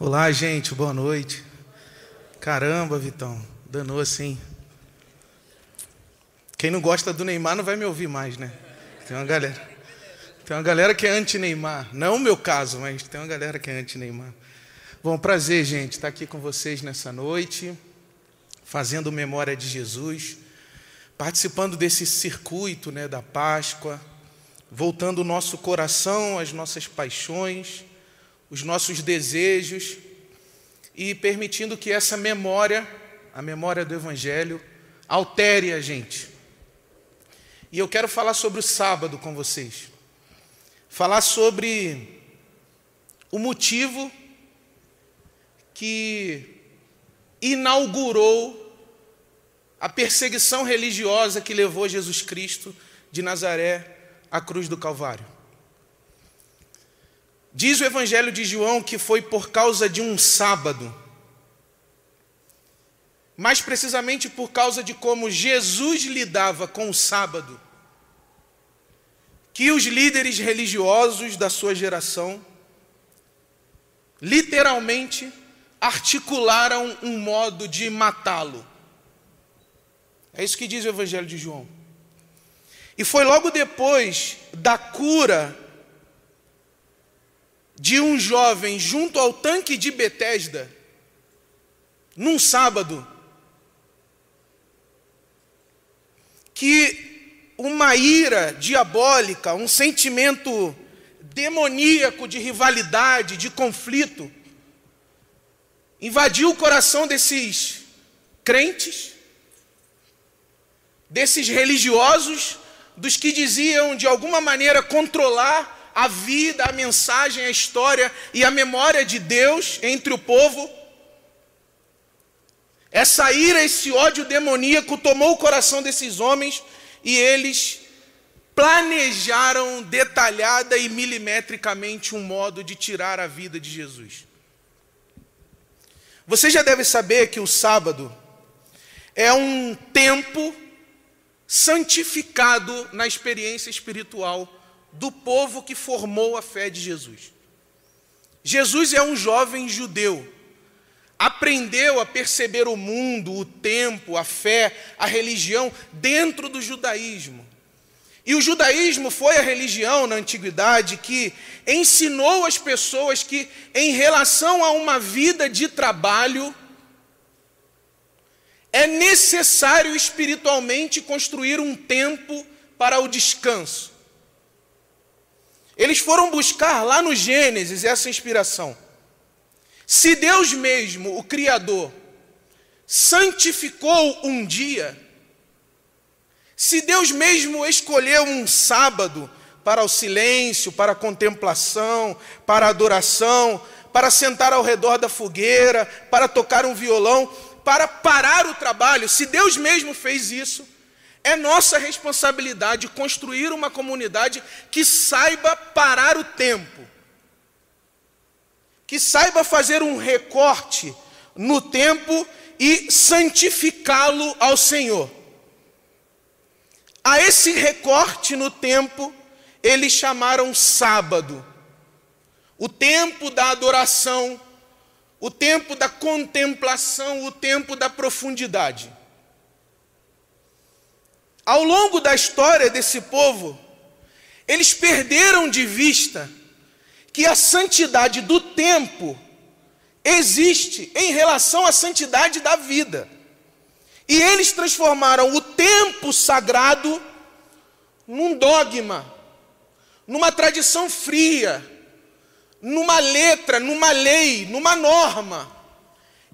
Olá, gente, boa noite. Caramba, Vitão, danou assim. Quem não gosta do Neymar não vai me ouvir mais, né? Tem uma galera. Tem uma galera que é anti-Neymar. Não o meu caso, mas tem uma galera que é anti-Neymar. Bom, prazer, gente, estar aqui com vocês nessa noite, fazendo memória de Jesus, participando desse circuito né, da Páscoa, voltando o nosso coração às nossas paixões os nossos desejos e permitindo que essa memória, a memória do Evangelho, altere a gente. E eu quero falar sobre o sábado com vocês. Falar sobre o motivo que inaugurou a perseguição religiosa que levou Jesus Cristo de Nazaré à cruz do Calvário. Diz o Evangelho de João que foi por causa de um sábado, mais precisamente por causa de como Jesus lidava com o sábado, que os líderes religiosos da sua geração literalmente articularam um modo de matá-lo. É isso que diz o Evangelho de João. E foi logo depois da cura de um jovem junto ao tanque de Betesda, num sábado, que uma ira diabólica, um sentimento demoníaco de rivalidade, de conflito, invadiu o coração desses crentes, desses religiosos, dos que diziam de alguma maneira controlar a vida, a mensagem, a história e a memória de Deus entre o povo. Essa ira, esse ódio demoníaco tomou o coração desses homens e eles planejaram detalhada e milimetricamente um modo de tirar a vida de Jesus. Você já deve saber que o sábado é um tempo santificado na experiência espiritual do povo que formou a fé de Jesus. Jesus é um jovem judeu, aprendeu a perceber o mundo, o tempo, a fé, a religião dentro do judaísmo. E o judaísmo foi a religião na antiguidade que ensinou as pessoas que, em relação a uma vida de trabalho, é necessário espiritualmente construir um tempo para o descanso. Eles foram buscar lá no Gênesis essa inspiração. Se Deus mesmo, o Criador, santificou um dia, se Deus mesmo escolheu um sábado para o silêncio, para a contemplação, para a adoração, para sentar ao redor da fogueira, para tocar um violão, para parar o trabalho, se Deus mesmo fez isso, é nossa responsabilidade construir uma comunidade que saiba parar o tempo, que saiba fazer um recorte no tempo e santificá-lo ao Senhor. A esse recorte no tempo, eles chamaram sábado, o tempo da adoração, o tempo da contemplação, o tempo da profundidade. Ao longo da história desse povo, eles perderam de vista que a santidade do tempo existe em relação à santidade da vida. E eles transformaram o tempo sagrado num dogma, numa tradição fria, numa letra, numa lei, numa norma.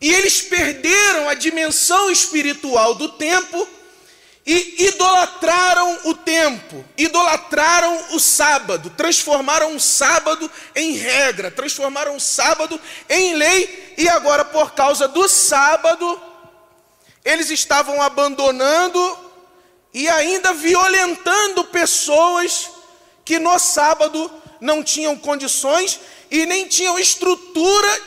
E eles perderam a dimensão espiritual do tempo e idolatraram o tempo, idolatraram o sábado, transformaram o sábado em regra, transformaram o sábado em lei, e agora, por causa do sábado, eles estavam abandonando e ainda violentando pessoas que no sábado não tinham condições e nem tinham estrutura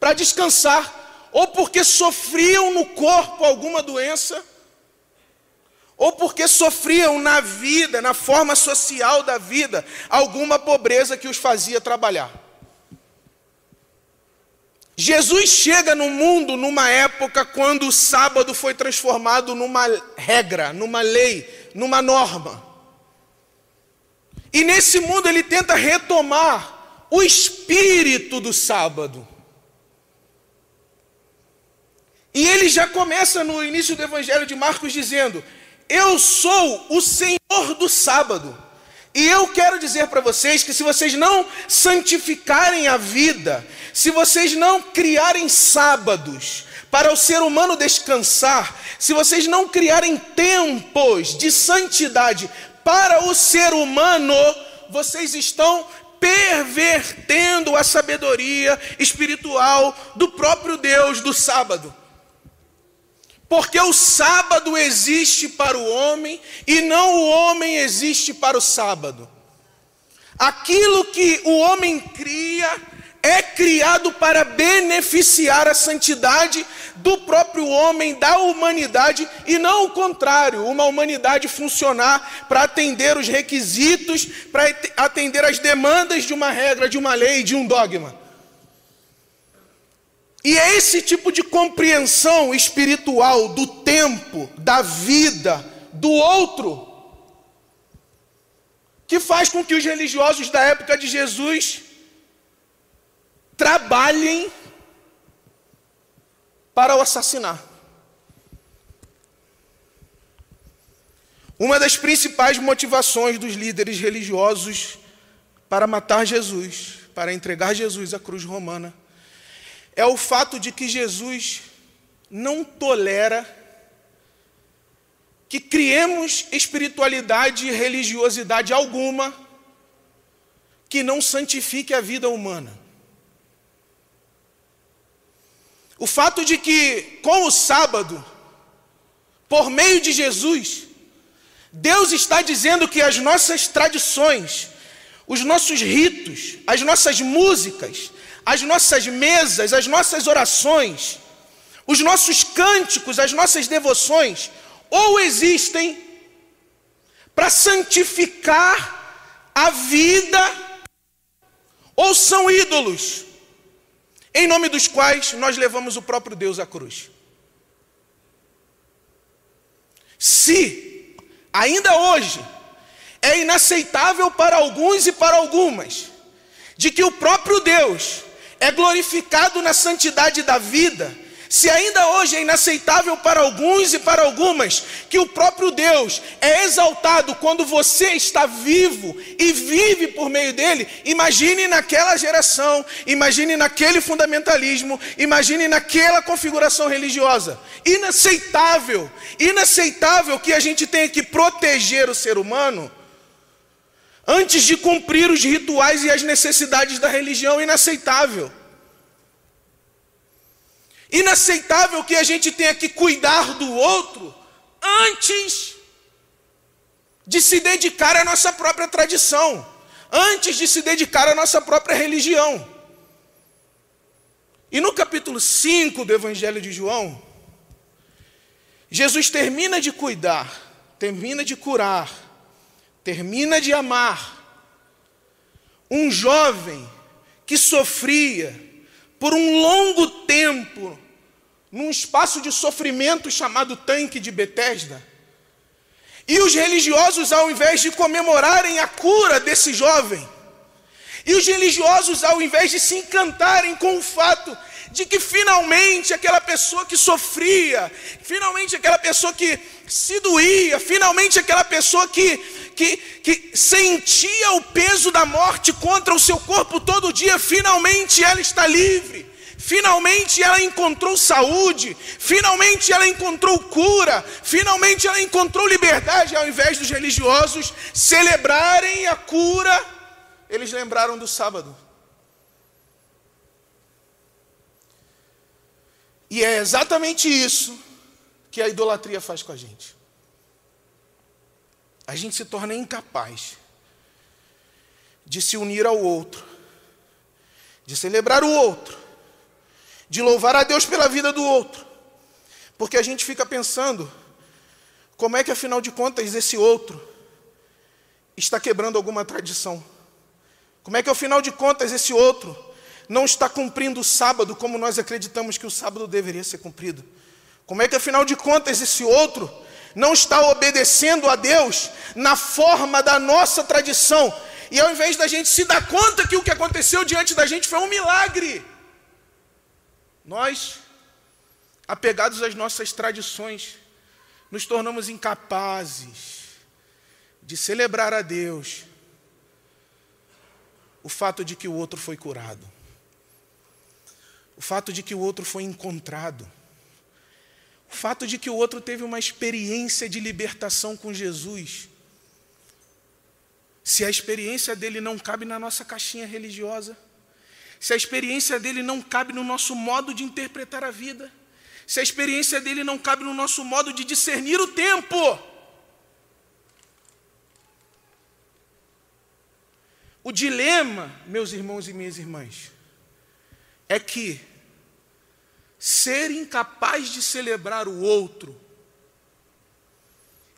para descansar, ou porque sofriam no corpo alguma doença ou porque sofriam na vida, na forma social da vida, alguma pobreza que os fazia trabalhar. Jesus chega no mundo numa época quando o sábado foi transformado numa regra, numa lei, numa norma. E nesse mundo ele tenta retomar o espírito do sábado. E ele já começa no início do Evangelho de Marcos dizendo: Eu sou o Senhor do sábado. E eu quero dizer para vocês que se vocês não santificarem a vida, se vocês não criarem sábados para o ser humano descansar, se vocês não criarem tempos de santidade para o ser humano, vocês estão pervertendo a sabedoria espiritual do próprio Deus do sábado. Porque o sábado existe para o homem e não o homem existe para o sábado. Aquilo que o homem cria é criado para beneficiar a santidade do próprio homem, da humanidade, e não o contrário, uma humanidade funcionar para atender os requisitos, para atender as demandas de uma regra, de uma lei, de um dogma. E é esse tipo de compreensão espiritual do tempo, da vida, do outro, que faz com que os religiosos da época de Jesus trabalhem para o assassinar. Uma das principais motivações dos líderes religiosos para matar Jesus, para entregar Jesus à cruz romana, é o fato de que Jesus não tolera que criemos espiritualidade e religiosidade alguma que não santifique a vida humana. O fato de que, com o sábado, por meio de Jesus, Deus está dizendo que as nossas tradições, os nossos ritos, as nossas músicas, as nossas mesas, as nossas orações, os nossos cânticos, as nossas devoções, ou existem para santificar a vida, ou são ídolos, em nome dos quais nós levamos o próprio Deus à cruz. Se, ainda hoje, é inaceitável para alguns e para algumas, de que o próprio Deus é glorificado na santidade da vida, se ainda hoje é inaceitável para alguns e para algumas que o próprio Deus é exaltado quando você está vivo e vive por meio dele, imagine naquela geração, imagine naquele fundamentalismo, imagine naquela configuração religiosa. Inaceitável, inaceitável que a gente tenha que proteger o ser humano antes de cumprir os rituais e as necessidades da religião, inaceitável. Inaceitável que a gente tenha que cuidar do outro antes de se dedicar à nossa própria tradição, antes de se dedicar à nossa própria religião. E no capítulo 5 do Evangelho de João, Jesus termina de cuidar, termina de curar, termina de amar um jovem que sofria por um longo tempo num espaço de sofrimento chamado tanque de Betesda. E os religiosos, ao invés de comemorarem a cura desse jovem, e os religiosos, ao invés de se encantarem com o fato de que finalmente aquela pessoa que sofria, finalmente aquela pessoa que se doía, finalmente aquela pessoa que, que, que sentia o peso da morte contra o seu corpo todo dia, finalmente ela está livre. Finalmente ela encontrou saúde, finalmente ela encontrou cura, finalmente ela encontrou liberdade, ao invés dos religiosos celebrarem a cura, eles lembraram do sábado. E é exatamente isso que a idolatria faz com a gente. A gente se torna incapaz de se unir ao outro, de celebrar o outro, de louvar a Deus pela vida do outro, porque a gente fica pensando como é que, afinal de contas, esse outro está quebrando alguma tradição. Como é que, afinal de contas, esse outro não está cumprindo o sábado como nós acreditamos que o sábado deveria ser cumprido? Como é que, afinal de contas, esse outro não está obedecendo a Deus na forma da nossa tradição? E ao invés da gente se dar conta que o que aconteceu diante da gente foi um milagre, nós, apegados às nossas tradições, nos tornamos incapazes de celebrar a Deus o fato de que o outro foi curado, o fato de que o outro foi encontrado, o fato de que o outro teve uma experiência de libertação com Jesus. Se a experiência dele não cabe na nossa caixinha religiosa, se a experiência dele não cabe no nosso modo de interpretar a vida, se a experiência dele não cabe no nosso modo de discernir o tempo, O dilema, meus irmãos e minhas irmãs, é que ser incapaz de celebrar o outro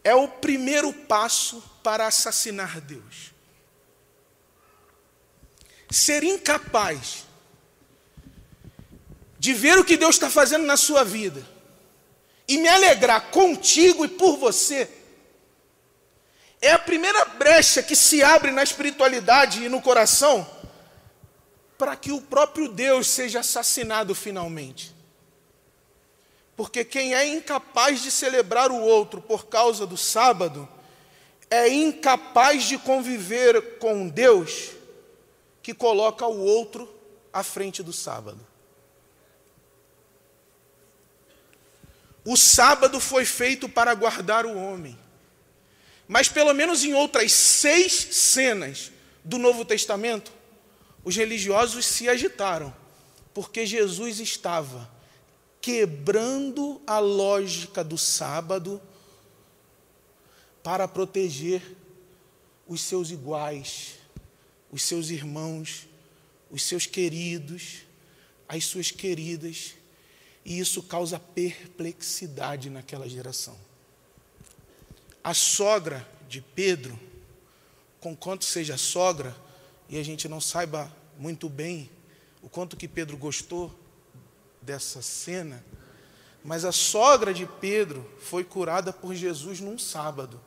é o primeiro passo para assassinar Deus. Ser incapaz de ver o que Deus está fazendo na sua vida e me alegrar contigo e por você é a primeira brecha que se abre na espiritualidade e no coração para que o próprio Deus seja assassinado finalmente. Porque quem é incapaz de celebrar o outro por causa do sábado, é incapaz de conviver com Deus que coloca o outro à frente do sábado. O sábado foi feito para guardar o homem. Mas pelo menos em outras seis cenas do Novo Testamento, os religiosos se agitaram, porque Jesus estava quebrando a lógica do sábado para proteger os seus iguais, os seus irmãos, os seus queridos, as suas queridas, e isso causa perplexidade naquela geração. A sogra de Pedro, com quanto seja sogra, e a gente não saiba muito bem o quanto que Pedro gostou dessa cena, mas a sogra de Pedro foi curada por Jesus num sábado.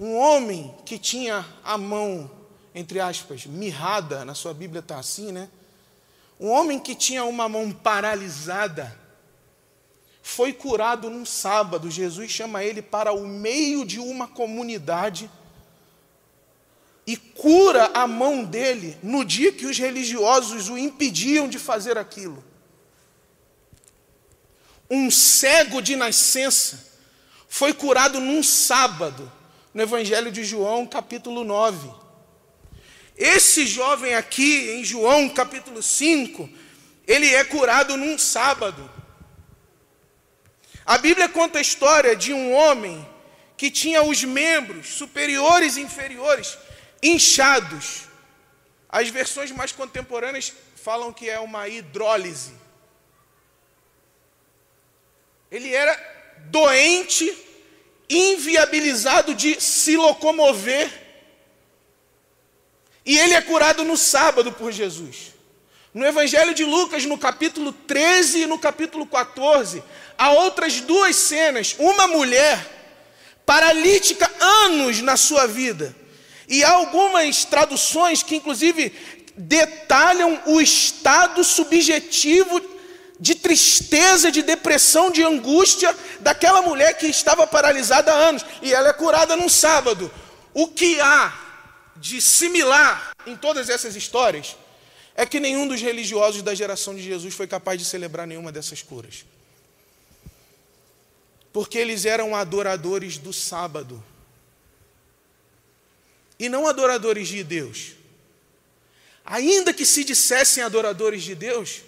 Um homem que tinha a mão, entre aspas, mirrada, na sua Bíblia está assim, né? Um homem que tinha uma mão paralisada, foi curado num sábado. Jesus chama ele para o meio de uma comunidade e cura a mão dele no dia que os religiosos o impediam de fazer aquilo. Um cego de nascença foi curado num sábado, no Evangelho de João, capítulo 9. Esse jovem aqui, em João, capítulo 5, ele é curado num sábado. A Bíblia conta a história de um homem que tinha os membros superiores e inferiores inchados. As versões mais contemporâneas falam que é uma hidrólise. Ele era doente, inviabilizado de se locomover. E ele é curado no sábado por Jesus. No Evangelho de Lucas, no capítulo 13 e no capítulo 14, há outras duas cenas. Uma mulher paralítica anos na sua vida. E há algumas traduções que, inclusive, detalham o estado subjetivo de tristeza, de depressão, de angústia daquela mulher que estava paralisada há anos. E ela é curada num sábado. O que há de similar em todas essas histórias é que nenhum dos religiosos da geração de Jesus foi capaz de celebrar nenhuma dessas curas. Porque eles eram adoradores do sábado. E não adoradores de Deus. Ainda que se dissessem adoradores de Deus,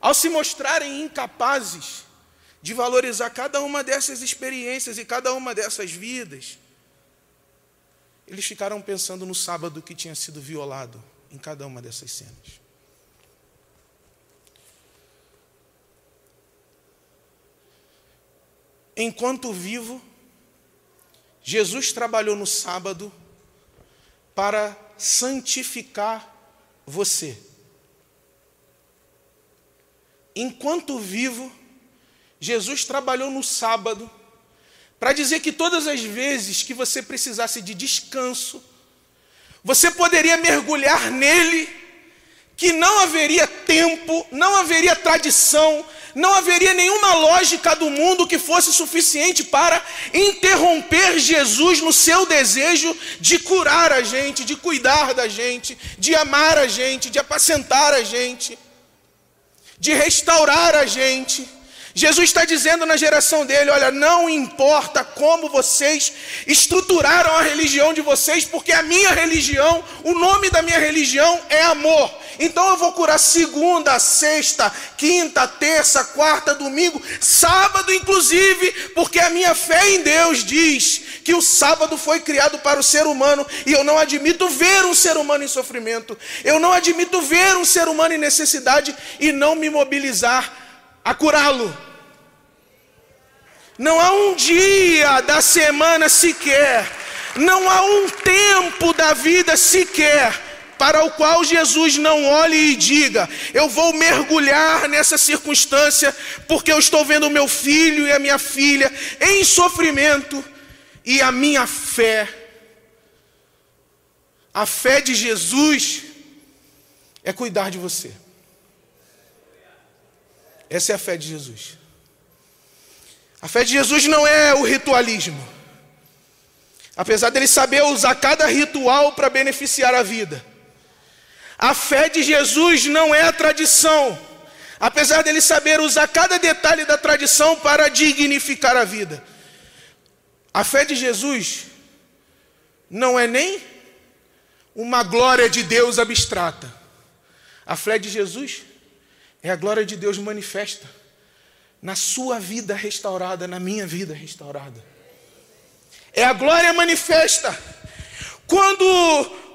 ao se mostrarem incapazes de valorizar cada uma dessas experiências e cada uma dessas vidas, eles ficaram pensando no sábado que tinha sido violado em cada uma dessas cenas. Enquanto vivo, Jesus trabalhou no sábado para santificar você. Enquanto vivo, Jesus trabalhou no sábado para dizer que todas as vezes que você precisasse de descanso, você poderia mergulhar nele, que não haveria tempo, não haveria tradição, não haveria nenhuma lógica do mundo que fosse suficiente para interromper Jesus no seu desejo de curar a gente, de cuidar da gente, de amar a gente, de apacentar a gente, de restaurar a gente. Jesus está dizendo na geração dele: olha, não importa como vocês estruturaram a religião de vocês, porque a minha religião, o nome da minha religião é amor. Então eu vou curar segunda, sexta, quinta, terça, quarta, domingo, sábado, inclusive, porque a minha fé em Deus diz que o sábado foi criado para o ser humano e eu não admito ver um ser humano em sofrimento, eu não admito ver um ser humano em necessidade e não me mobilizar a curá-lo. Não há um dia da semana sequer, não há um tempo da vida sequer para o qual Jesus não olhe e diga: Eu vou mergulhar nessa circunstância, porque eu estou vendo meu filho e a minha filha em sofrimento, e a minha fé, a fé de Jesus, é cuidar de você. Essa é a fé de Jesus. A fé de Jesus não é o ritualismo. Apesar dele saber usar cada ritual para beneficiar a vida. A fé de Jesus não é a tradição. Apesar dele saber usar cada detalhe da tradição para dignificar a vida. A fé de Jesus não é nem uma glória de Deus abstrata. A fé de Jesus é a glória de Deus manifesta na sua vida restaurada, na minha vida restaurada. É a glória manifesta. Quando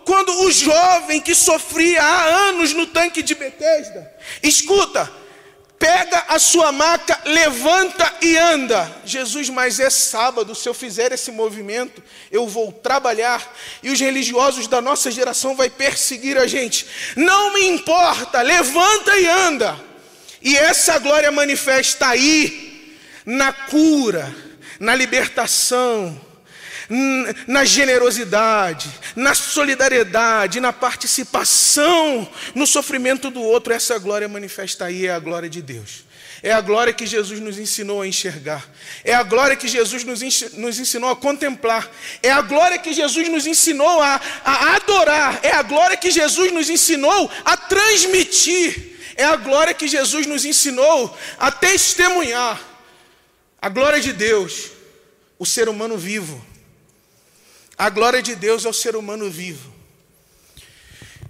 quando o jovem que sofria há anos no tanque de Betesda, escuta, pega a sua maca, levanta e anda. Jesus, mas é sábado, se eu fizer esse movimento, eu vou trabalhar e os religiosos da nossa geração vai perseguir a gente. Não me importa, levanta e anda. E essa glória manifesta aí na cura, na libertação, na generosidade, na solidariedade, na participação no sofrimento do outro. Essa glória manifesta aí é a glória de Deus. É a glória que Jesus nos ensinou a enxergar. É a glória que Jesus nos, ensinou a contemplar. É a glória que Jesus nos ensinou a, a adorar. É a glória que Jesus nos ensinou a transmitir. É a glória que Jesus nos ensinou a testemunhar. A glória de Deus, o ser humano vivo. A glória de Deus é o ser humano vivo.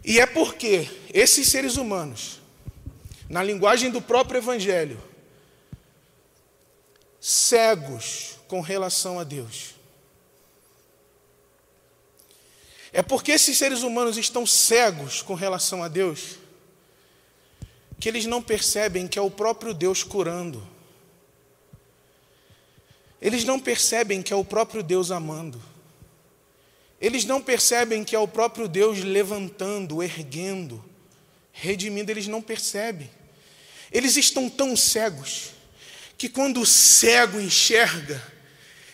E é porque esses seres humanos, na linguagem do próprio Evangelho, cegos com relação a Deus. É porque esses seres humanos estão cegos com relação a Deus que eles não percebem que é o próprio Deus curando. Eles não percebem que é o próprio Deus amando. Eles não percebem que é o próprio Deus levantando, erguendo, redimindo, eles não percebem. Eles estão tão cegos que quando o cego enxerga,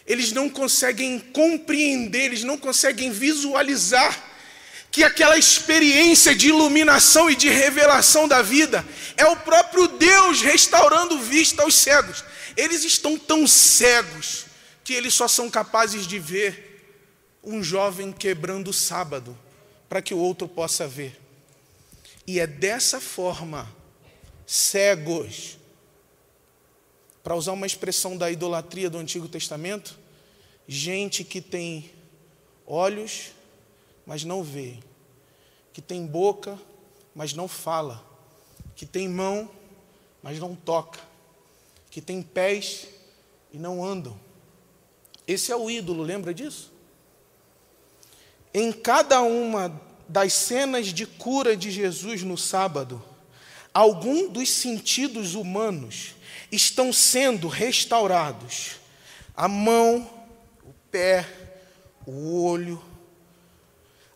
eles não conseguem compreender, eles não conseguem visualizar que aquela experiência de iluminação e de revelação da vida é o próprio Deus restaurando vista aos cegos. Eles estão tão cegos que eles só são capazes de ver um jovem quebrando o sábado para que o outro possa ver. E é dessa forma, cegos, para usar uma expressão da idolatria do Antigo Testamento, gente que tem olhos mas não vê, que tem boca, mas não fala, que tem mão, mas não toca, que tem pés e não andam. Esse é o ídolo, lembra disso? Em cada uma das cenas de cura de Jesus no sábado, algum dos sentidos humanos estão sendo restaurados. A mão, o pé, o olho,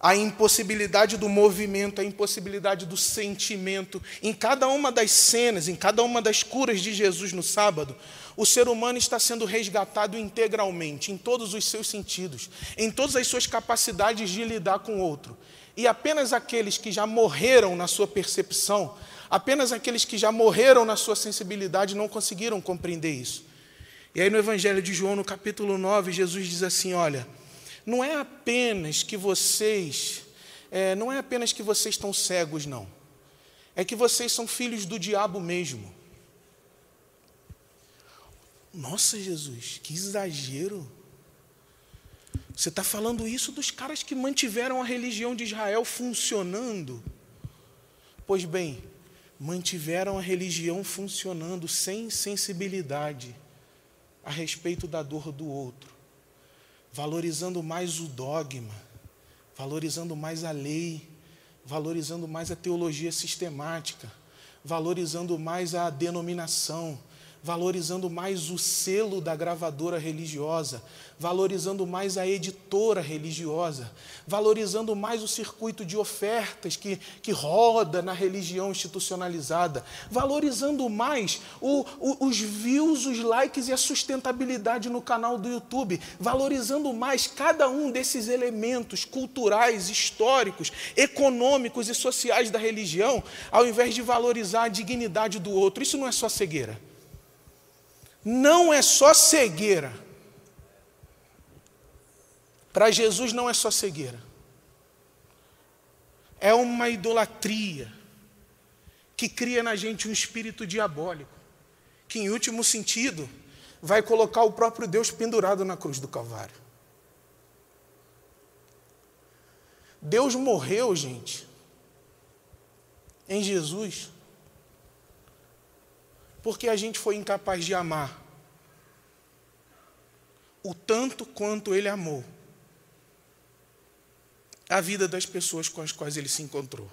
a impossibilidade do movimento, a impossibilidade do sentimento. Em cada uma das cenas, em cada uma das curas de Jesus no sábado, o ser humano está sendo resgatado integralmente, em todos os seus sentidos, em todas as suas capacidades de lidar com o outro. E apenas aqueles que já morreram na sua percepção, apenas aqueles que já morreram na sua sensibilidade não conseguiram compreender isso. E aí no Evangelho de João, no capítulo 9, Jesus diz assim: Olha não é apenas que vocês, é, não é apenas que vocês estão cegos, não. É que vocês são filhos do diabo mesmo. Nossa, Jesus, que exagero. Você está falando isso dos caras que mantiveram a religião de Israel funcionando? Pois bem, mantiveram a religião funcionando sem sensibilidade a respeito da dor do outro valorizando mais o dogma, valorizando mais a lei, valorizando mais a teologia sistemática, valorizando mais a denominação, valorizando mais o selo da gravadora religiosa, valorizando mais a editora religiosa, valorizando mais o circuito de ofertas que, que roda na religião institucionalizada, valorizando mais o, o, os views, os likes e a sustentabilidade no canal do YouTube, valorizando mais cada um desses elementos culturais, históricos, econômicos e sociais da religião, ao invés de valorizar a dignidade do outro. Isso não é só cegueira não é só cegueira. Para Jesus não é só cegueira. É uma idolatria que cria na gente um espírito diabólico, que em último sentido vai colocar o próprio Deus pendurado na cruz do Calvário. Deus morreu, gente, em Jesus, porque a gente foi incapaz de amar o tanto quanto ele amou a vida das pessoas com as quais ele se encontrou.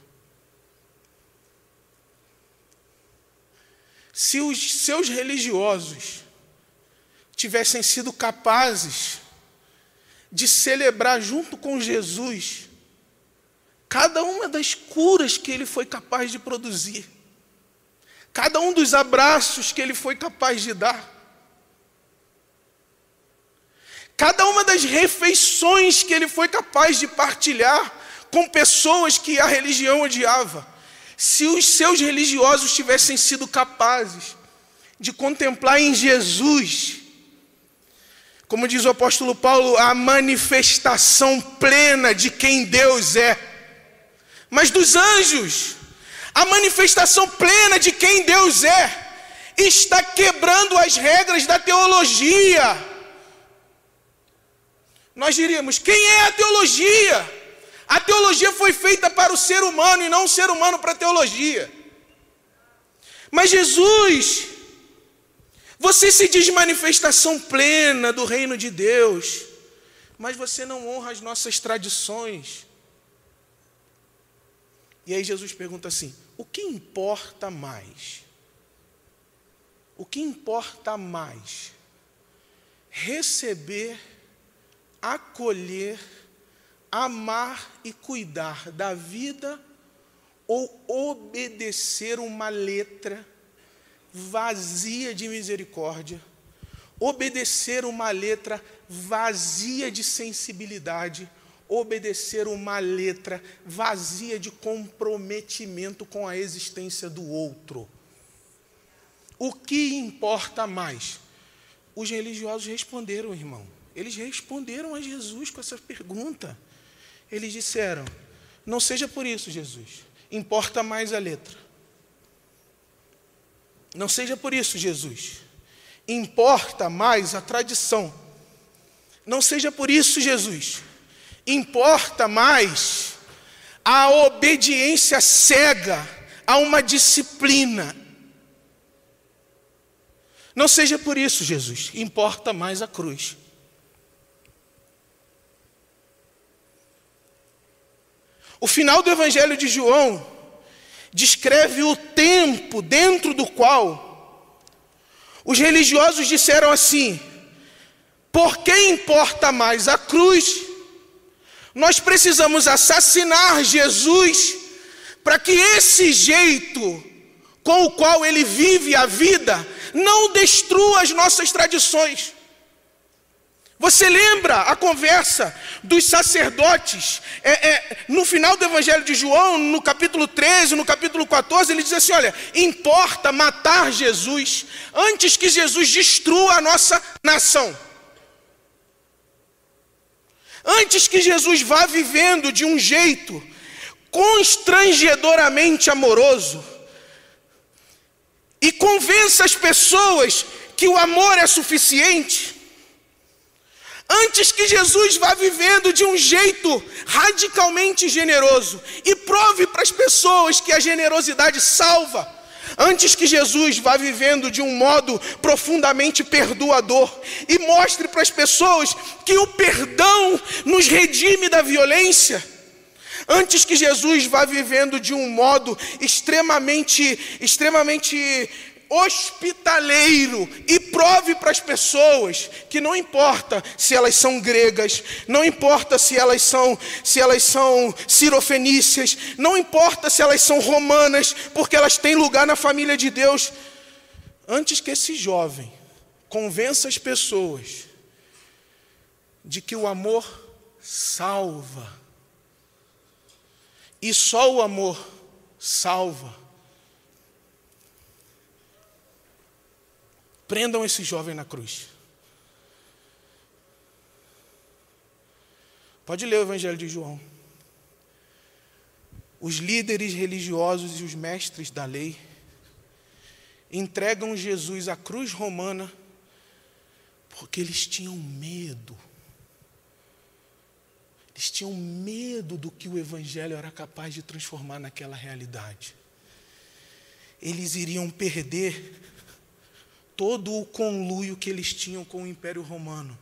Se os seus religiosos tivessem sido capazes de celebrar junto com Jesus cada uma das curas que ele foi capaz de produzir, cada um dos abraços que ele foi capaz de dar, cada uma das refeições que ele foi capaz de partilhar com pessoas que a religião odiava. Se os seus religiosos tivessem sido capazes de contemplar em Jesus, como diz o apóstolo Paulo, a manifestação plena de quem Deus é, mas dos anjos, a manifestação plena de quem Deus é, está quebrando as regras da teologia. Nós diríamos: quem é a teologia? A teologia foi feita para o ser humano e não o ser humano para a teologia. Mas Jesus, você se diz manifestação plena do reino de Deus, mas você não honra as nossas tradições. E aí Jesus pergunta assim: o que importa mais? O que importa mais? Receber, acolher, amar e cuidar da vida ou obedecer uma letra vazia de misericórdia, obedecer uma letra vazia de sensibilidade obedecer uma letra vazia de comprometimento com a existência do outro. O que importa mais? Os religiosos responderam, irmão. Eles responderam a Jesus com essa pergunta. Eles disseram: Não seja por isso, Jesus. Importa mais a letra. Não seja por isso, Jesus. Importa mais a tradição. Não seja por isso, Jesus Importa mais a obediência cega a uma disciplina. Não seja por isso, Jesus, importa mais a cruz. O final do Evangelho de João descreve o tempo dentro do qual os religiosos disseram assim: por que importa mais a cruz Nós precisamos assassinar Jesus para que esse jeito com o qual ele vive a vida não destrua as nossas tradições. Você lembra a conversa dos sacerdotes? É, é, no final do Evangelho de João, no capítulo 13, no capítulo 14, ele diz assim: Olha, importa matar Jesus antes que Jesus destrua a nossa nação. Antes que Jesus vá vivendo de um jeito constrangedoramente amoroso e convença as pessoas que o amor é suficiente, antes que Jesus vá vivendo de um jeito radicalmente generoso e prove para as pessoas que a generosidade salva, antes que Jesus vá vivendo de um modo profundamente perdoador e mostre para as pessoas que o perdão nos redime da violência, antes que Jesus vá vivendo de um modo extremamente extremamente hospitaleiro e prove para as pessoas que não importa se elas são gregas, não importa se elas são se elas são cirofenícias, não importa se elas são romanas, porque elas têm lugar na família de Deus. Antes que esse jovem convença as pessoas de que o amor salva. E só o amor salva Prendam esse jovem na cruz. Pode ler o Evangelho de João. Os líderes religiosos e os mestres da lei entregam Jesus à cruz romana porque eles tinham medo. Eles tinham medo do que o Evangelho era capaz de transformar naquela realidade. Eles iriam perder todo o conluio que eles tinham com o Império Romano.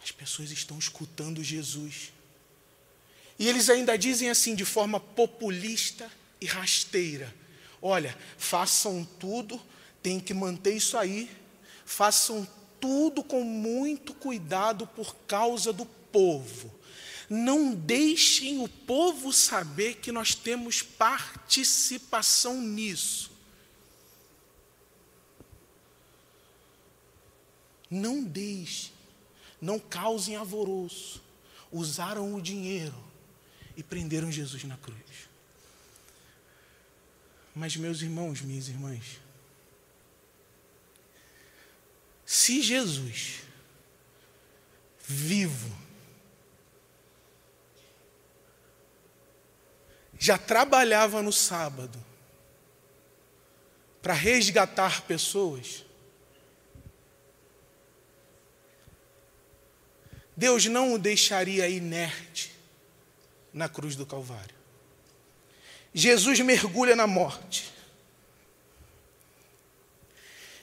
As pessoas estão escutando Jesus. E eles ainda dizem assim, de forma populista e rasteira: olha, façam tudo, tem que manter isso aí, façam tudo com muito cuidado por causa do povo. Não deixem o povo saber que nós temos participação nisso. Não deixe, não causem alvoroço. Usaram o dinheiro e prenderam Jesus na cruz. Mas, meus irmãos, minhas irmãs, se Jesus, vivo, já trabalhava no sábado para resgatar pessoas, Deus não o deixaria inerte na cruz do Calvário. Jesus mergulha na morte.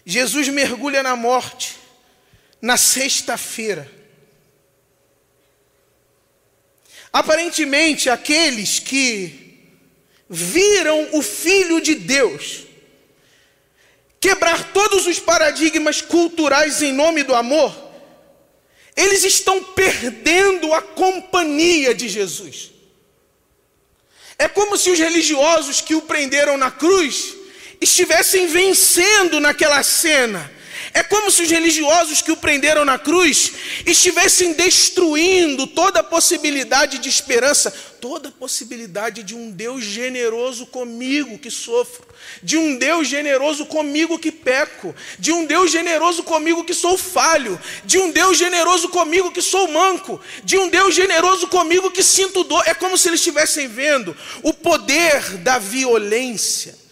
Jesus mergulha na morte na sexta-feira. Aparentemente, aqueles que viram o Filho de Deus quebrar todos os paradigmas culturais em nome do amor, eles estão perdendo a companhia de Jesus. É como se os religiosos que o prenderam na cruz estivessem vencendo naquela cena é como se os religiosos que o prenderam na cruz estivessem destruindo toda possibilidade de esperança, toda possibilidade de um Deus generoso comigo que sofro, de um Deus generoso comigo que peco, de um Deus generoso comigo que sou falho, de um Deus generoso comigo que sou manco, de um Deus generoso comigo que sinto dor. É como se eles estivessem vendo o poder da violência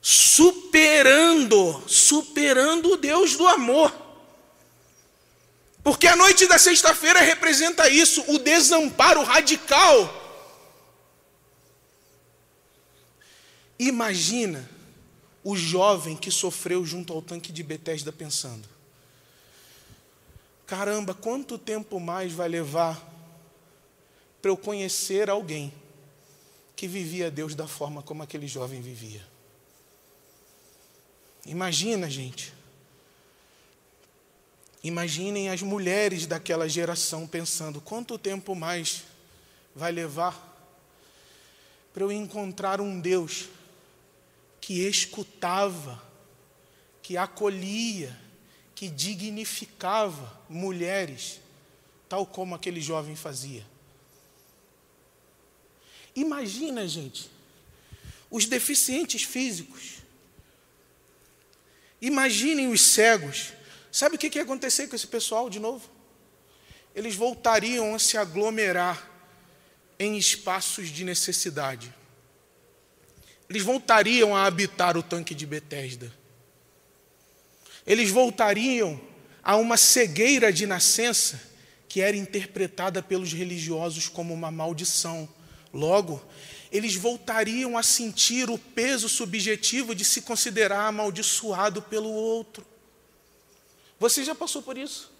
superando, superando o Deus do amor. Porque a noite da sexta-feira representa isso, o desamparo radical. Imagina o jovem que sofreu junto ao tanque de Betesda pensando: caramba, quanto tempo mais vai levar para eu conhecer alguém que vivia Deus da forma como aquele jovem vivia? Imagina, gente. Imaginem as mulheres daquela geração pensando: quanto tempo mais vai levar para eu encontrar um Deus que escutava, que acolhia, que dignificava mulheres, tal como aquele jovem fazia? Imagina, gente, os deficientes físicos. Imaginem os cegos. Sabe o que ia acontecer com esse pessoal de novo? Eles voltariam a se aglomerar em espaços de necessidade. Eles voltariam a habitar o tanque de Betesda. Eles voltariam a uma cegueira de nascença que era interpretada pelos religiosos como uma maldição. Logo, eles voltariam a sentir o peso subjetivo de se considerar amaldiçoado pelo outro. Você já passou por isso?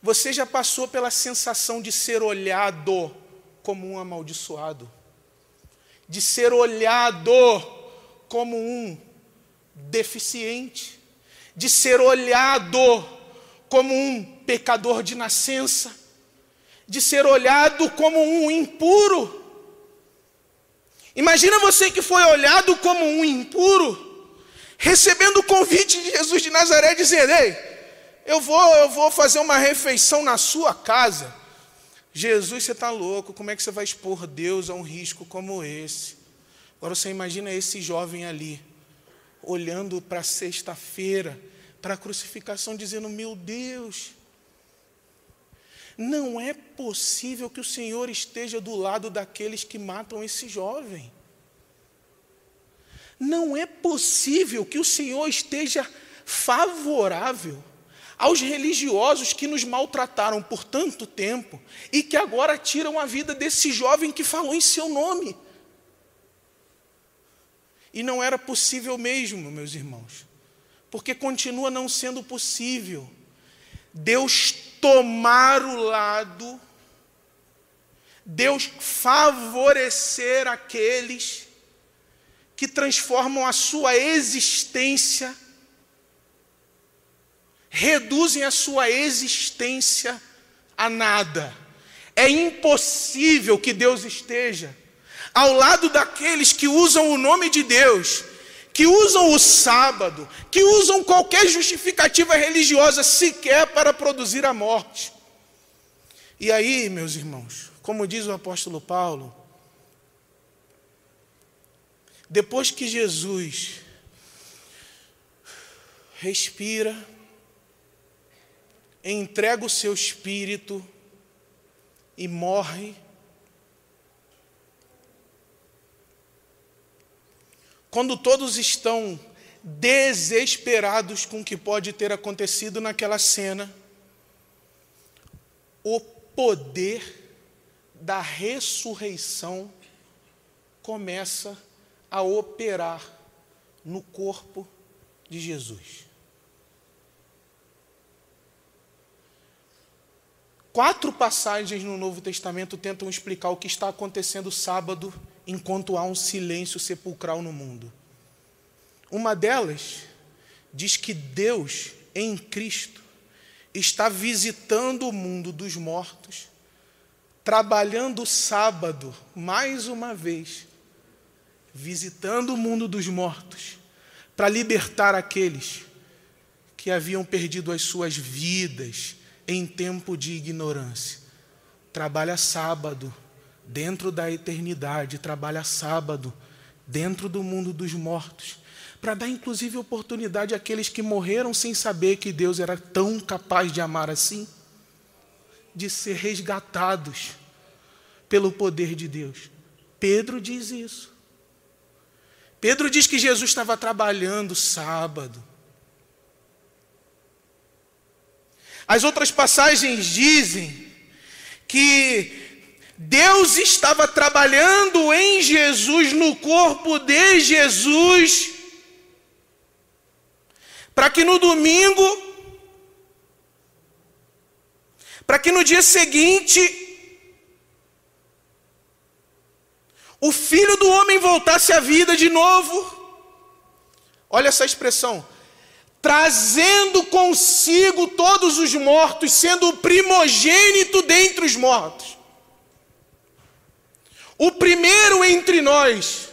Você já passou pela sensação de ser olhado como um amaldiçoado? De ser olhado como um deficiente? De ser olhado como um pecador de nascença? De ser olhado como um impuro? Imagina você que foi olhado como um impuro recebendo o convite de Jesus de Nazaré, dizendo: Ei, eu vou, eu vou fazer uma refeição na sua casa. Jesus, você está louco, como é que você vai expor Deus a um risco como esse? Agora você imagina esse jovem ali, olhando para sexta-feira, para a crucificação, dizendo: Meu Deus, não é possível que o Senhor esteja do lado daqueles que matam esse jovem. Não é possível que o Senhor esteja favorável aos religiosos que nos maltrataram por tanto tempo e que agora tiram a vida desse jovem que falou em seu nome. E não era possível mesmo, meus irmãos, porque continua não sendo possível Deus tomar o lado, Deus favorecer aqueles que transformam a sua existência, reduzem a sua existência a nada. É impossível que Deus esteja ao lado daqueles que usam o nome de Deus, que usam o sábado, que usam qualquer justificativa religiosa sequer para produzir a morte. E aí, meus irmãos, como diz o apóstolo Paulo, depois que Jesus respira, entrega o seu espírito e morre, quando todos estão desesperados com o que pode ter acontecido naquela cena, o poder da ressurreição começa a operar no corpo de Jesus. Quatro passagens no Novo Testamento tentam explicar o que está acontecendo sábado enquanto há um silêncio sepulcral no mundo. Uma delas diz que Deus, em Cristo, está visitando o mundo dos mortos, trabalhando sábado mais uma vez visitando o mundo dos mortos, para libertar aqueles que haviam perdido as suas vidas em tempo de ignorância. Trabalha sábado, dentro da eternidade, trabalha sábado, dentro do mundo dos mortos, para dar inclusive oportunidade àqueles que morreram sem saber que Deus era tão capaz de amar assim, de ser resgatados pelo poder de Deus. Pedro diz isso. Pedro diz que Jesus estava trabalhando sábado. As outras passagens dizem que Deus estava trabalhando em Jesus, no corpo de Jesus, para que no domingo, para que no dia seguinte, o filho do homem voltasse à vida de novo. Olha essa expressão. trazendo consigo todos os mortos, sendo o primogênito dentre os mortos. O primeiro entre nós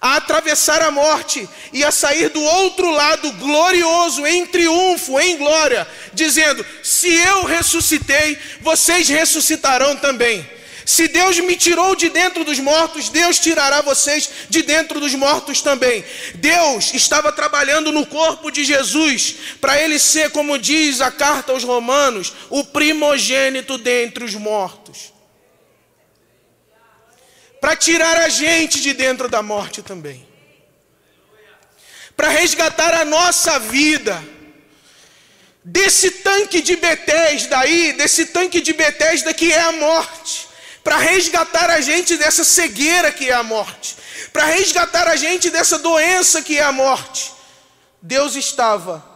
a atravessar a morte e a sair do outro lado glorioso, em triunfo, em glória, dizendo: Se eu ressuscitei, vocês ressuscitarão também. Se Deus me tirou de dentro dos mortos, Deus tirará vocês de dentro dos mortos também. Deus estava trabalhando no corpo de Jesus para ele ser, como diz a carta aos Romanos, o primogênito dentre os mortos. Para tirar a gente de dentro da morte também. Para resgatar a nossa vida desse tanque de Betesda aí, desse tanque de Betesda que é a morte para resgatar a gente dessa cegueira que é a morte, para resgatar a gente dessa doença que é a morte. Deus estava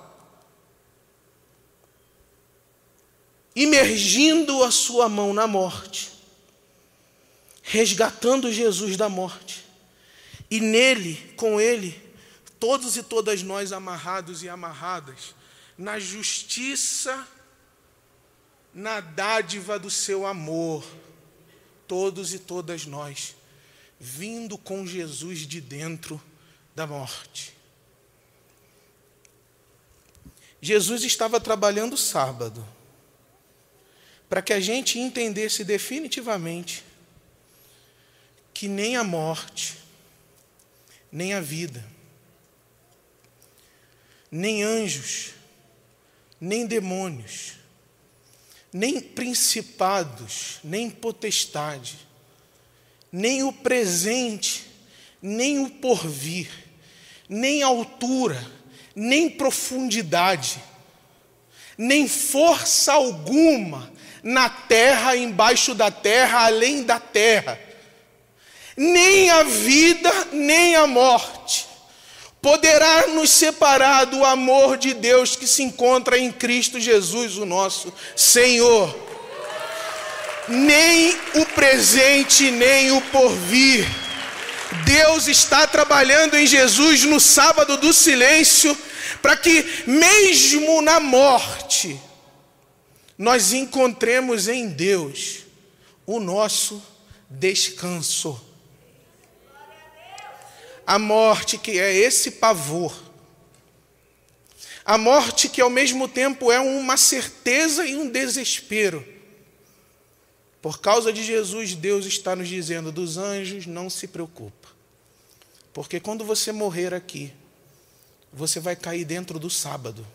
imergindo a sua mão na morte, resgatando Jesus da morte, e nele, com ele, todos e todas nós amarrados e amarradas, na justiça, na dádiva do seu amor todos e todas nós, vindo com Jesus de dentro da morte. Jesus estava trabalhando sábado, para que a gente entendesse definitivamente que nem a morte, nem a vida, nem anjos, nem demônios, nem principados, nem potestade, nem o presente, nem o porvir, nem altura, nem profundidade, nem força alguma na terra, embaixo da terra, além da terra, nem a vida, nem a morte poderá nos separar do amor de Deus que se encontra em Cristo Jesus, o nosso Senhor. Nem o presente, nem o porvir. Deus está trabalhando em Jesus no sábado do silêncio, para que, mesmo na morte, nós encontremos em Deus o nosso descanso a morte que é esse pavor, a morte que ao mesmo tempo é uma certeza e um desespero. Por causa de Jesus, Deus está nos dizendo: dos anjos, não se preocupa, porque quando você morrer aqui, você vai cair dentro do sábado.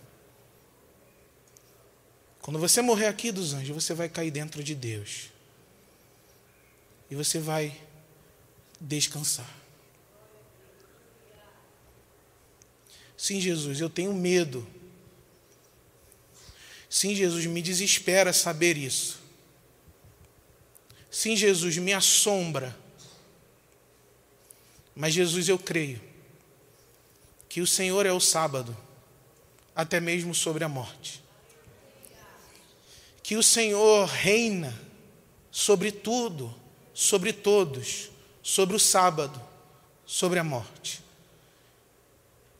Quando você morrer aqui dos anjos, você vai cair dentro de Deus. E você vai descansar. Sim, Jesus, eu tenho medo. Sim, Jesus, me desespera saber isso. Sim, Jesus, me assombra. Mas, Jesus, eu creio que o Senhor é o sábado, até mesmo sobre a morte. Que o Senhor reina sobre tudo, sobre todos, sobre o sábado, sobre a morte.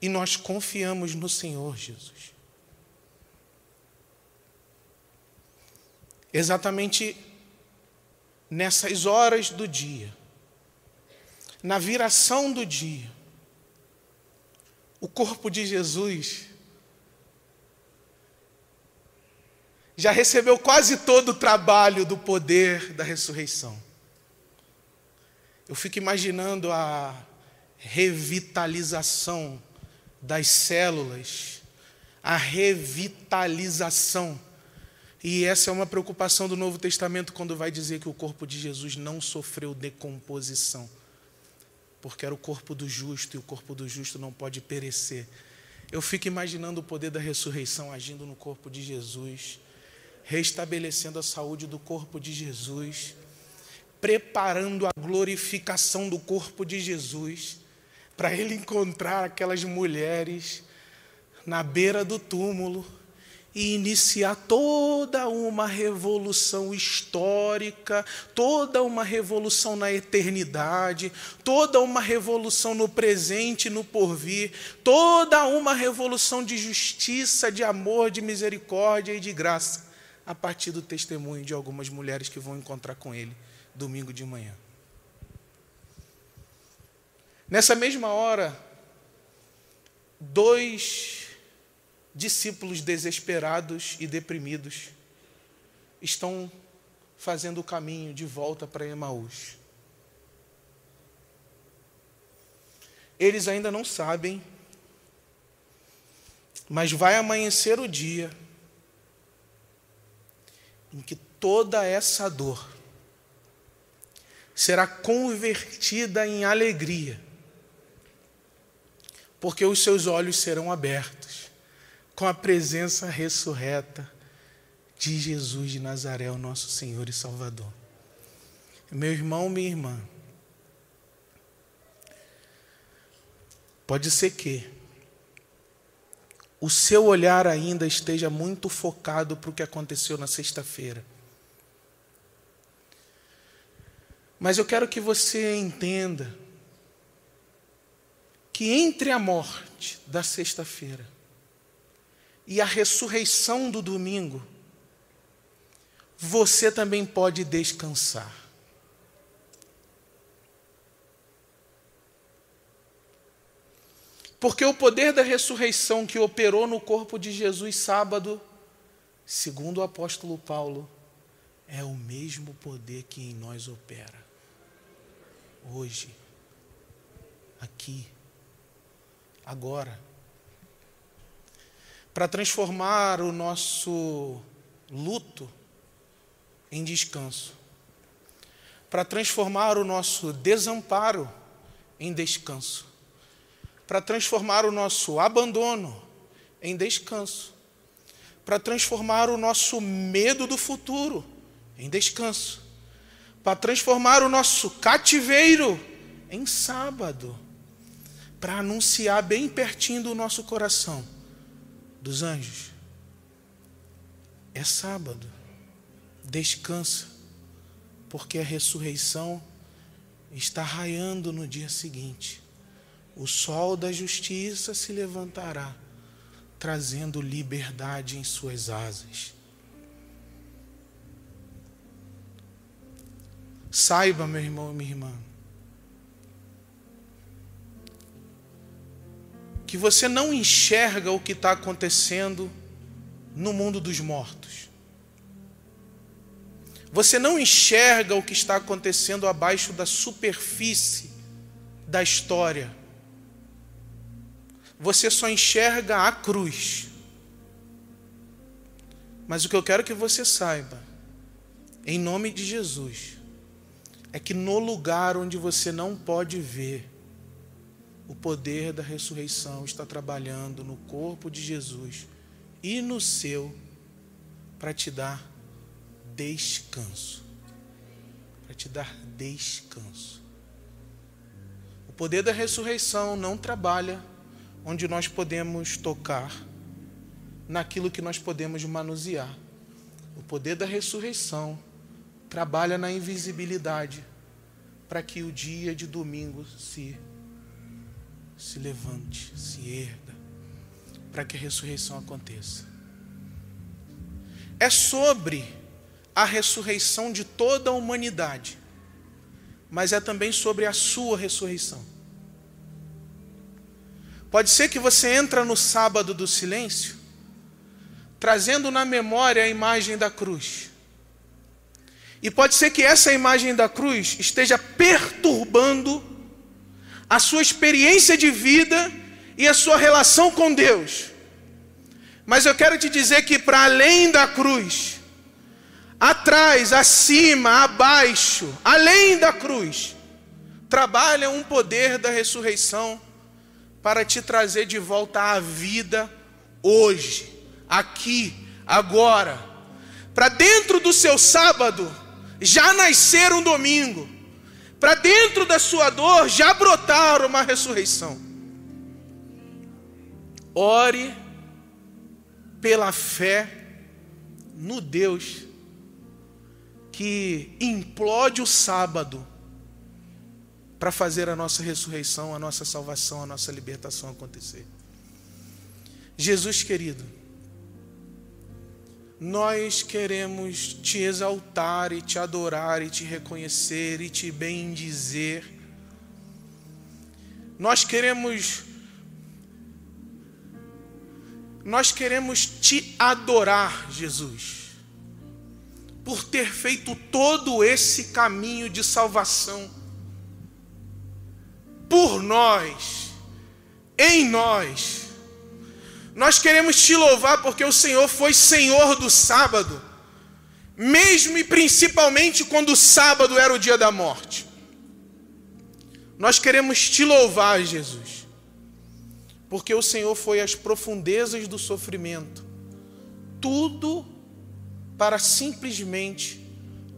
E nós confiamos no Senhor Jesus. Exatamente nessas horas do dia, na viração do dia, o corpo de Jesus já recebeu quase todo o trabalho do poder da ressurreição. Eu fico imaginando a revitalização das células, a revitalização. E essa é uma preocupação do Novo Testamento quando vai dizer que o corpo de Jesus não sofreu decomposição, porque era o corpo do justo e o corpo do justo não pode perecer. Eu fico imaginando o poder da ressurreição agindo no corpo de Jesus, restabelecendo a saúde do corpo de Jesus, preparando a glorificação do corpo de Jesus para ele encontrar aquelas mulheres na beira do túmulo e iniciar toda uma revolução histórica, toda uma revolução na eternidade, toda uma revolução no presente e no porvir, toda uma revolução de justiça, de amor, de misericórdia e de graça, a partir do testemunho de algumas mulheres que vão encontrar com ele domingo de manhã. Nessa mesma hora, dois discípulos desesperados e deprimidos estão fazendo o caminho de volta para Emaús. Eles ainda não sabem, mas vai amanhecer o dia em que toda essa dor será convertida em alegria, porque os seus olhos serão abertos com a presença ressurreta de Jesus de Nazaré, o nosso Senhor e Salvador. Meu irmão, minha irmã, pode ser que o seu olhar ainda esteja muito focado para o que aconteceu na sexta-feira. Mas eu quero que você entenda que entre a morte da sexta-feira e a ressurreição do domingo, você também pode descansar. Porque o poder da ressurreição que operou no corpo de Jesus sábado, segundo o apóstolo Paulo, é o mesmo poder que em nós opera. Hoje, aqui, agora. Para transformar o nosso luto em descanso, para transformar o nosso desamparo em descanso, para transformar o nosso abandono em descanso, para transformar o nosso medo do futuro em descanso, para transformar o nosso cativeiro em sábado, para anunciar bem pertinho do nosso coração dos anjos. É sábado. Descansa, porque a ressurreição está raiando no dia seguinte. O sol da justiça se levantará, trazendo liberdade em suas asas. Saiba, meu irmão e minha irmã, que você não enxerga o que está acontecendo no mundo dos mortos. Você não enxerga o que está acontecendo abaixo da superfície da história. Você só enxerga a cruz. Mas o que eu quero que você saiba, em nome de Jesus, é que no lugar onde você não pode ver, o poder da ressurreição está trabalhando no corpo de Jesus e no seu para te dar descanso. Para te dar descanso. O poder da ressurreição não trabalha onde nós podemos tocar, naquilo que nós podemos manusear. O poder da ressurreição trabalha na invisibilidade para que o dia de domingo se se levante, se erga, para que a ressurreição aconteça. É sobre a ressurreição de toda a humanidade, mas é também sobre a sua ressurreição. Pode ser que você entra no sábado do silêncio, trazendo na memória a imagem da cruz. E pode ser que essa imagem da cruz esteja perturbando a sua experiência de vida e a sua relação com Deus. Mas eu quero te dizer que para além da cruz, atrás, acima, abaixo, além da cruz, trabalha um poder da ressurreição para te trazer de volta à vida hoje, aqui, agora. Para dentro do seu sábado já nascer um domingo para dentro da sua dor já brotar uma ressurreição. Ore pela fé no Deus que implode o sábado para fazer a nossa ressurreição, a nossa salvação, a nossa libertação acontecer. Jesus querido, nós queremos te exaltar e te adorar e te reconhecer e te bendizer. Nós queremos nós queremos te adorar, Jesus, por ter feito todo esse caminho de salvação por nós, em nós. Nós queremos te louvar porque o Senhor foi Senhor do sábado, mesmo e principalmente quando o sábado era o dia da morte. Nós queremos te louvar, Jesus, porque o Senhor foi às profundezas do sofrimento, tudo para simplesmente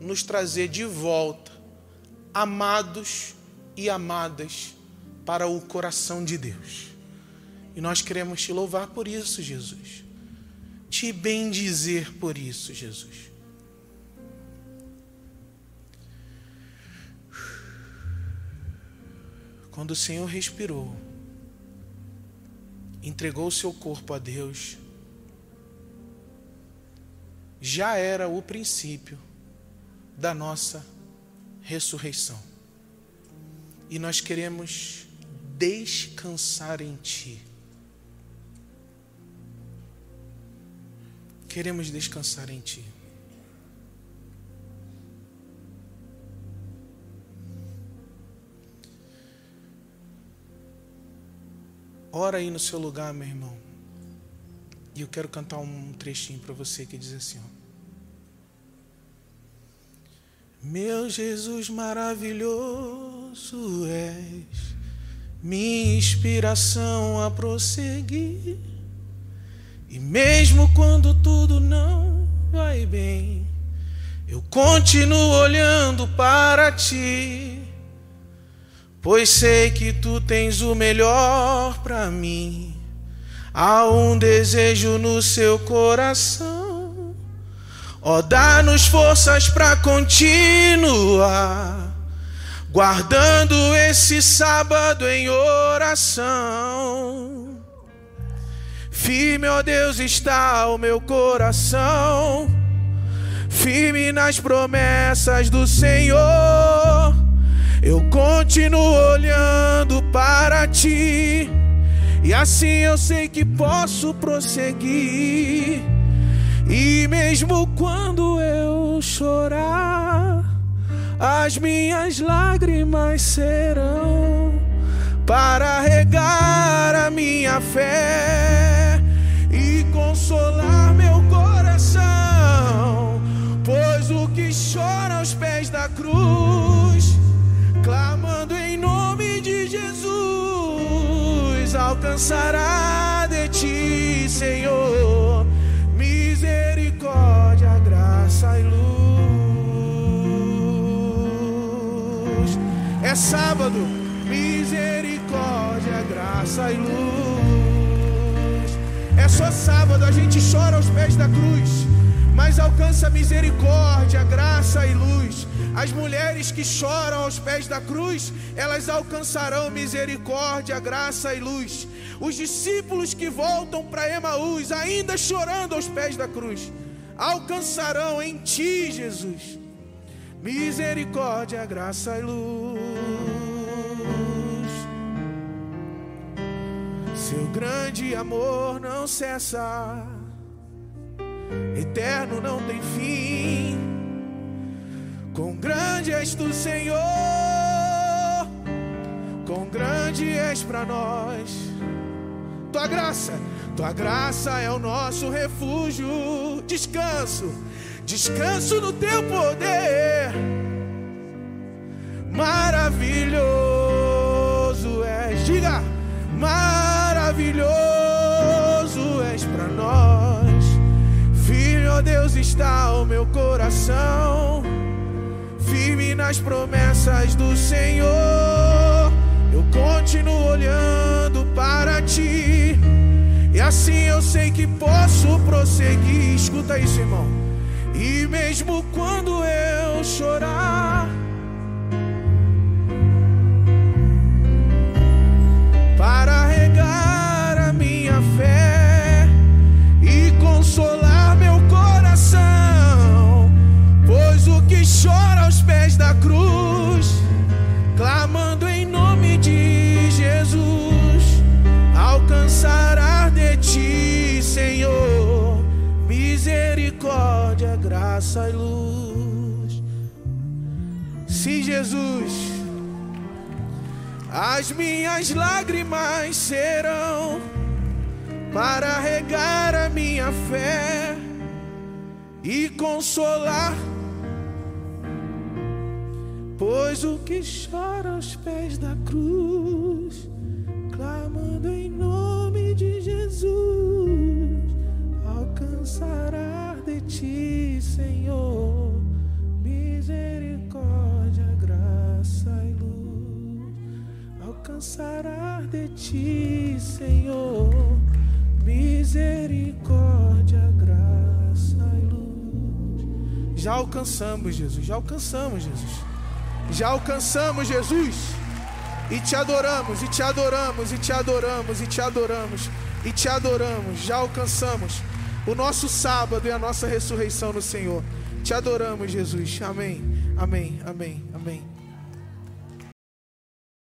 nos trazer de volta, amados e amadas para o coração de Deus. E nós queremos te louvar por isso, Jesus. Te bendizer por isso, Jesus. Quando o Senhor respirou, entregou o seu corpo a Deus, já era o princípio da nossa ressurreição. E nós queremos descansar em Ti. Queremos descansar em Ti. Ora aí no seu lugar, meu irmão. E eu quero cantar um trechinho para você que diz assim: ó. Meu Jesus maravilhoso és minha inspiração a prosseguir. E mesmo quando tudo não vai bem, eu continuo olhando para ti, pois sei que tu tens o melhor para mim. Há um desejo no seu coração, ó, dá-nos forças para continuar guardando esse sábado em oração. Firme, ó Deus, está o meu coração, firme nas promessas do Senhor. Eu continuo olhando para ti, e assim eu sei que posso prosseguir. E mesmo quando eu chorar, as minhas lágrimas serão para regar a minha fé consolar meu coração. Pois o que chora aos pés da cruz, clamando em nome de Jesus, alcançará de ti, Senhor, misericórdia, graça e luz. É sábado, misericórdia, graça e luz. Só sábado, a gente chora aos pés da cruz, mas alcança misericórdia, graça e luz. As mulheres que choram aos pés da cruz, elas alcançarão misericórdia, graça e luz. Os discípulos que voltam para Emaús, ainda chorando aos pés da cruz, alcançarão em ti, Jesus misericórdia, graça e luz. Seu grande amor não cessa, eterno não tem fim. Quão grande és tu, Senhor, quão grande és para nós. Tua graça, tua graça é o nosso refúgio, descanso descanso no teu poder. Maravilhoso és, diga, maravilhoso és para nós. Filho, ó Deus, está o meu coração, firme nas promessas do Senhor. Eu continuo olhando para ti, e assim eu sei que posso prosseguir. Escuta isso, irmão. E mesmo quando eu chorar, e luz. Se Jesus as minhas lágrimas serão para regar a minha fé e consolar. Pois o que chora aos pés da cruz, clamando em nome de Jesus, alcançará ti, Senhor, misericórdia, graça e luz. Alcançará de ti, Senhor, misericórdia, graça e luz. Já alcançamos, Jesus, já alcançamos, Jesus. Já alcançamos, Jesus. E te adoramos, e te adoramos, e te adoramos, e te adoramos, e te adoramos. Já alcançamos o nosso sábado e a nossa ressurreição no Senhor. Te adoramos, Jesus. Amém, amém, amém, amém.